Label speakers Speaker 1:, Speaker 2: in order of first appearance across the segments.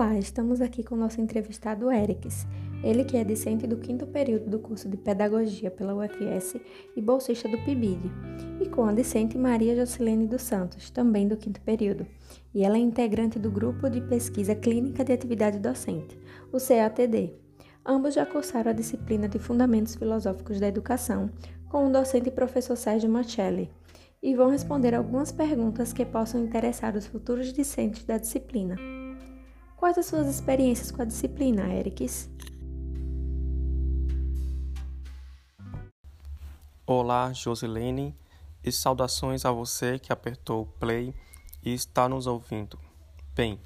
Speaker 1: Olá, estamos aqui com o nosso entrevistado Erics. Ele que é discente do quinto período do curso de Pedagogia pela UFS e bolsista do PIBID, e com a discente Maria Jocilene dos Santos, também do quinto período. E ela é integrante do Grupo de Pesquisa Clínica de Atividade Docente, o CATD. Ambos já cursaram a disciplina de Fundamentos Filosóficos da Educação com o docente professor Sérgio Machelli, e vão responder algumas perguntas que possam interessar os futuros discentes da disciplina. Quais as suas experiências com a disciplina, Erics?
Speaker 2: Olá, Josilene, e saudações a você que apertou o play e está nos ouvindo. Bem,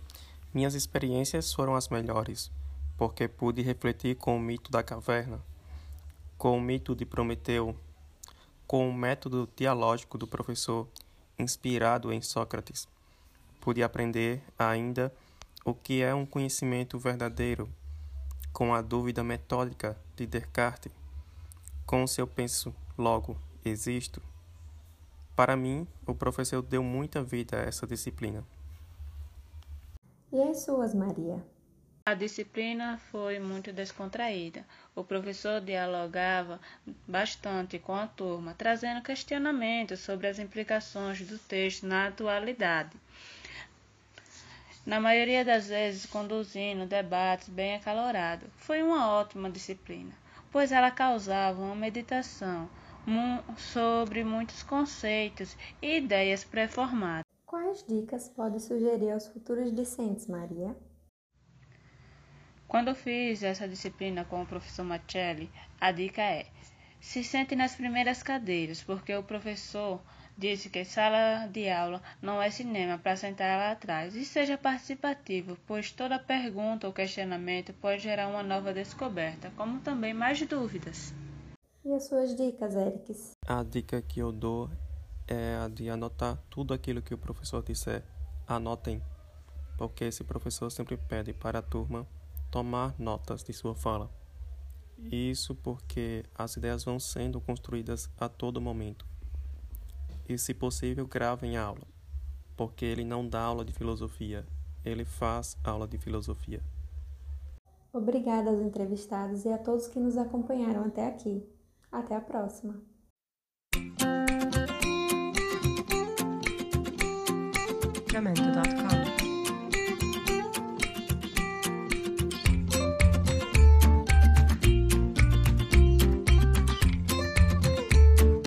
Speaker 2: minhas experiências foram as melhores, porque pude refletir com o mito da caverna, com o mito de Prometeu, com o método dialógico do professor inspirado em Sócrates. Pude aprender ainda o que é um conhecimento verdadeiro, com a dúvida metódica de Descartes, com o seu penso, logo existo. Para mim, o professor deu muita vida a essa disciplina.
Speaker 1: E as suas, Maria?
Speaker 3: A disciplina foi muito descontraída. O professor dialogava bastante com a turma, trazendo questionamentos sobre as implicações do texto na atualidade. Na maioria das vezes, conduzindo debates bem acalorados. Foi uma ótima disciplina, pois ela causava uma meditação sobre muitos conceitos e ideias pré-formadas.
Speaker 1: Quais dicas pode sugerir aos futuros discentes, Maria?
Speaker 3: Quando fiz essa disciplina com o professor Machelli, a dica é: se sente nas primeiras cadeiras, porque o professor disse que sala de aula não é cinema para sentar lá atrás. E seja participativo, pois toda pergunta ou questionamento pode gerar uma nova descoberta, como também mais dúvidas.
Speaker 1: E as suas dicas, Erics?
Speaker 2: A dica que eu dou é a de anotar tudo aquilo que o professor disser. Anotem, porque esse professor sempre pede para a turma tomar notas de sua fala. Isso porque as ideias vão sendo construídas a todo momento. E, se possível, gravem a aula, porque ele não dá aula de filosofia, ele faz aula de filosofia.
Speaker 1: Obrigada aos entrevistados e a todos que nos acompanharam até aqui. Até a próxima!